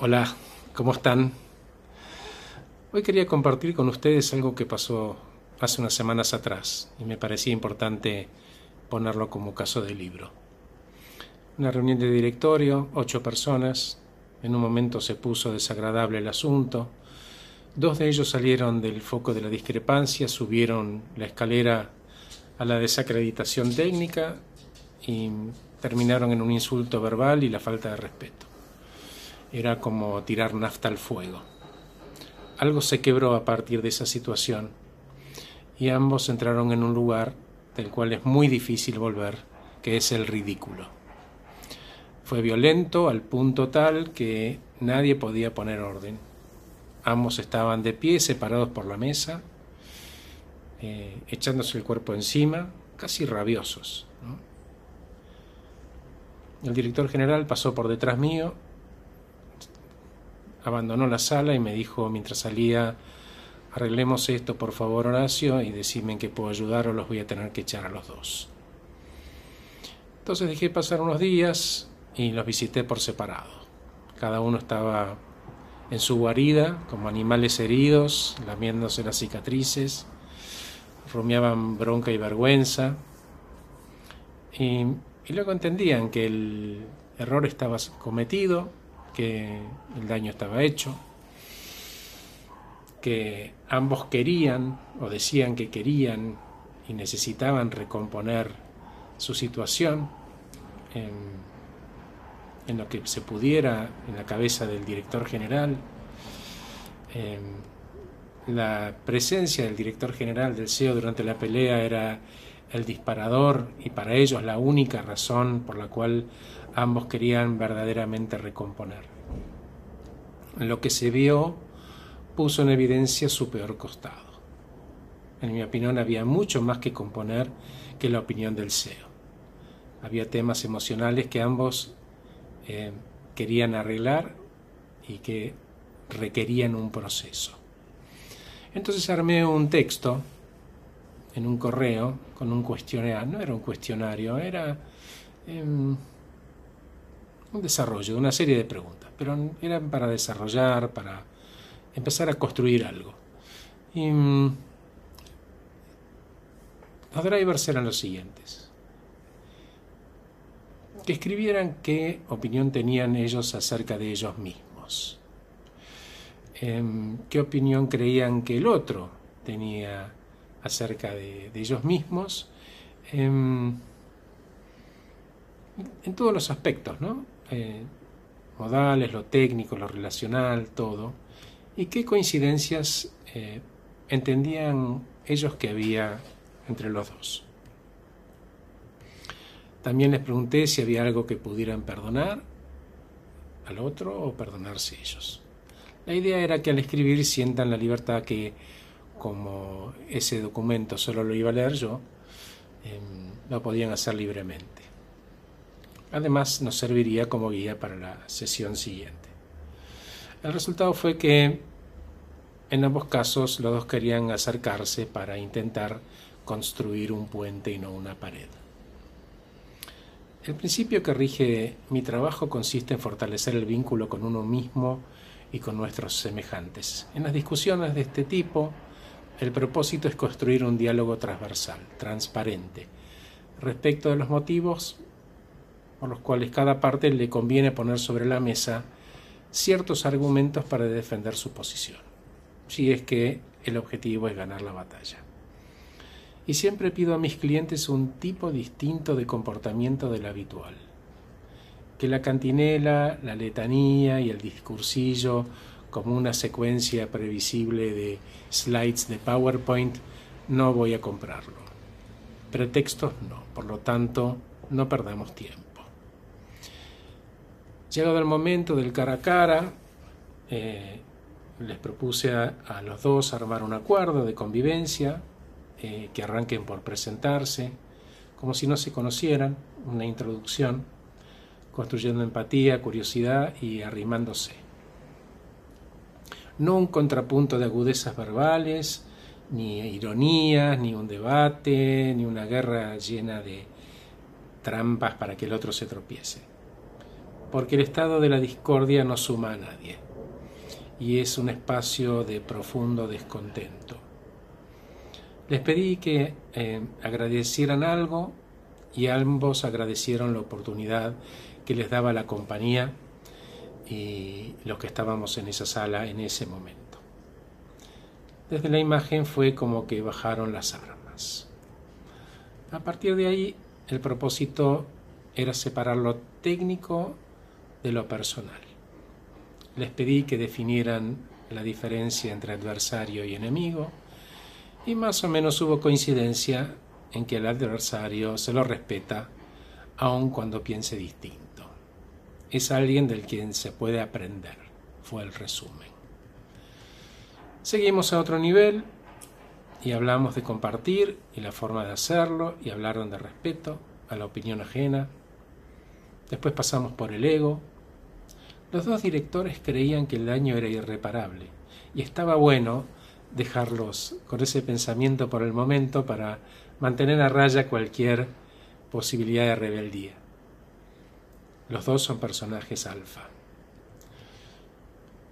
Hola, ¿cómo están? Hoy quería compartir con ustedes algo que pasó hace unas semanas atrás y me parecía importante ponerlo como caso de libro. Una reunión de directorio, ocho personas, en un momento se puso desagradable el asunto, dos de ellos salieron del foco de la discrepancia, subieron la escalera a la desacreditación técnica y terminaron en un insulto verbal y la falta de respeto. Era como tirar nafta al fuego. Algo se quebró a partir de esa situación y ambos entraron en un lugar del cual es muy difícil volver, que es el ridículo. Fue violento al punto tal que nadie podía poner orden. Ambos estaban de pie, separados por la mesa, eh, echándose el cuerpo encima, casi rabiosos. El director general pasó por detrás mío abandonó la sala y me dijo mientras salía, arreglemos esto por favor Horacio y decime en qué puedo ayudar o los voy a tener que echar a los dos. Entonces dejé pasar unos días y los visité por separado. Cada uno estaba en su guarida, como animales heridos, lamiéndose las cicatrices, rumiaban bronca y vergüenza. Y, y luego entendían que el error estaba cometido, que el daño estaba hecho, que ambos querían o decían que querían y necesitaban recomponer su situación en, lo que se pudiera en la cabeza del director general. la presencia del director general del CEO durante la pelea era el disparador y para ellos la única razón por la cual ambos querían verdaderamente recomponer. Lo que se vio puso en evidencia su peor costado. En mi opinión había mucho más que componer que la opinión del CEO. Había temas emocionales que ambos eh, querían arreglar y que requerían un proceso. Entonces armé un texto en un correo con un cuestionario. No era un cuestionario, era em, un desarrollo de una serie de preguntas, pero eran para desarrollar, para empezar a construir algo. Y mm, los drivers eran los siguientes. Que escribieran qué opinión tenían ellos acerca de ellos mismos. Em, qué opinión creían que el otro tenía acerca de, ellos mismos. Em, en todos los aspectos, ¿no? Eh, modales, lo técnico, lo relacional, todo, y qué coincidencias eh, entendían ellos que había entre los dos. También les pregunté si había algo que pudieran perdonar al otro o perdonarse ellos. La idea era que al escribir sientan la libertad que, como ese documento solo lo iba a leer yo, em, lo podían hacer libremente. Además, nos serviría como guía para la sesión siguiente. El resultado fue que en ambos casos los dos querían acercarse para intentar construir un puente y no una pared. El principio que rige mi trabajo consiste en fortalecer el vínculo con uno mismo y con nuestros semejantes. En las discusiones de este tipo, el propósito es construir un diálogo transversal, transparente, respecto de los motivos por los cuales cada parte le conviene poner sobre la mesa ciertos argumentos para defender su posición, si es que el objetivo es ganar la batalla. Y siempre pido a mis clientes un tipo distinto de comportamiento del habitual. Que la cantinela, la letanía y el discursillo como una secuencia previsible de slides de PowerPoint no voy a comprarlo. Pretextos no, por lo tanto no perdamos tiempo. Llegado el momento del cara a cara, eh, les propuse a, los dos armar un acuerdo de convivencia, eh, que arranquen por presentarse, como si no se conocieran, una introducción, construyendo empatía, curiosidad y arrimándose. No un contrapunto de agudezas verbales, ni ironías, ni un debate, ni una guerra llena de trampas para que el otro se tropiece porque el estado de la discordia no suma a nadie y es un espacio de profundo descontento. Les pedí que eh, agradecieran algo y ambos agradecieron la oportunidad que les daba la compañía y los que estábamos en esa sala en ese momento. Desde la imagen fue como que bajaron las armas. A partir de ahí, el propósito era separar lo técnico de lo personal. Les pedí que definieran la diferencia entre adversario y enemigo, y más o menos hubo coincidencia en que el adversario se lo respeta aun cuando piense distinto. Es alguien del quien se puede aprender, fue el resumen. Seguimos a otro nivel y hablamos de compartir y la forma de hacerlo y hablaron de respeto a la opinión ajena. Después pasamos por el ego. Los dos directores creían que el daño era irreparable y estaba bueno dejarlos con ese pensamiento por el momento para mantener a raya cualquier posibilidad de rebeldía. Los dos son personajes alfa.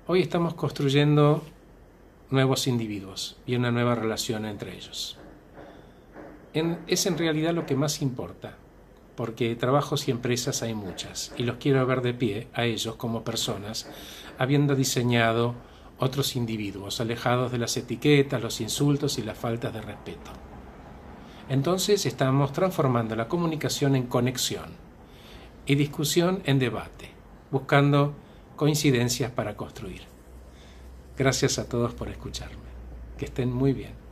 Hoy estamos construyendo nuevos individuos y una nueva relación entre ellos. es en realidad lo que más importa, porque trabajos y empresas hay muchas, y los quiero ver de pie a ellos como personas, habiendo diseñado otros individuos, alejados de las etiquetas, los insultos y las faltas de respeto. Entonces estamos transformando la comunicación en conexión y discusión en debate, buscando coincidencias para construir. Gracias a todos por escucharme. Que estén muy bien.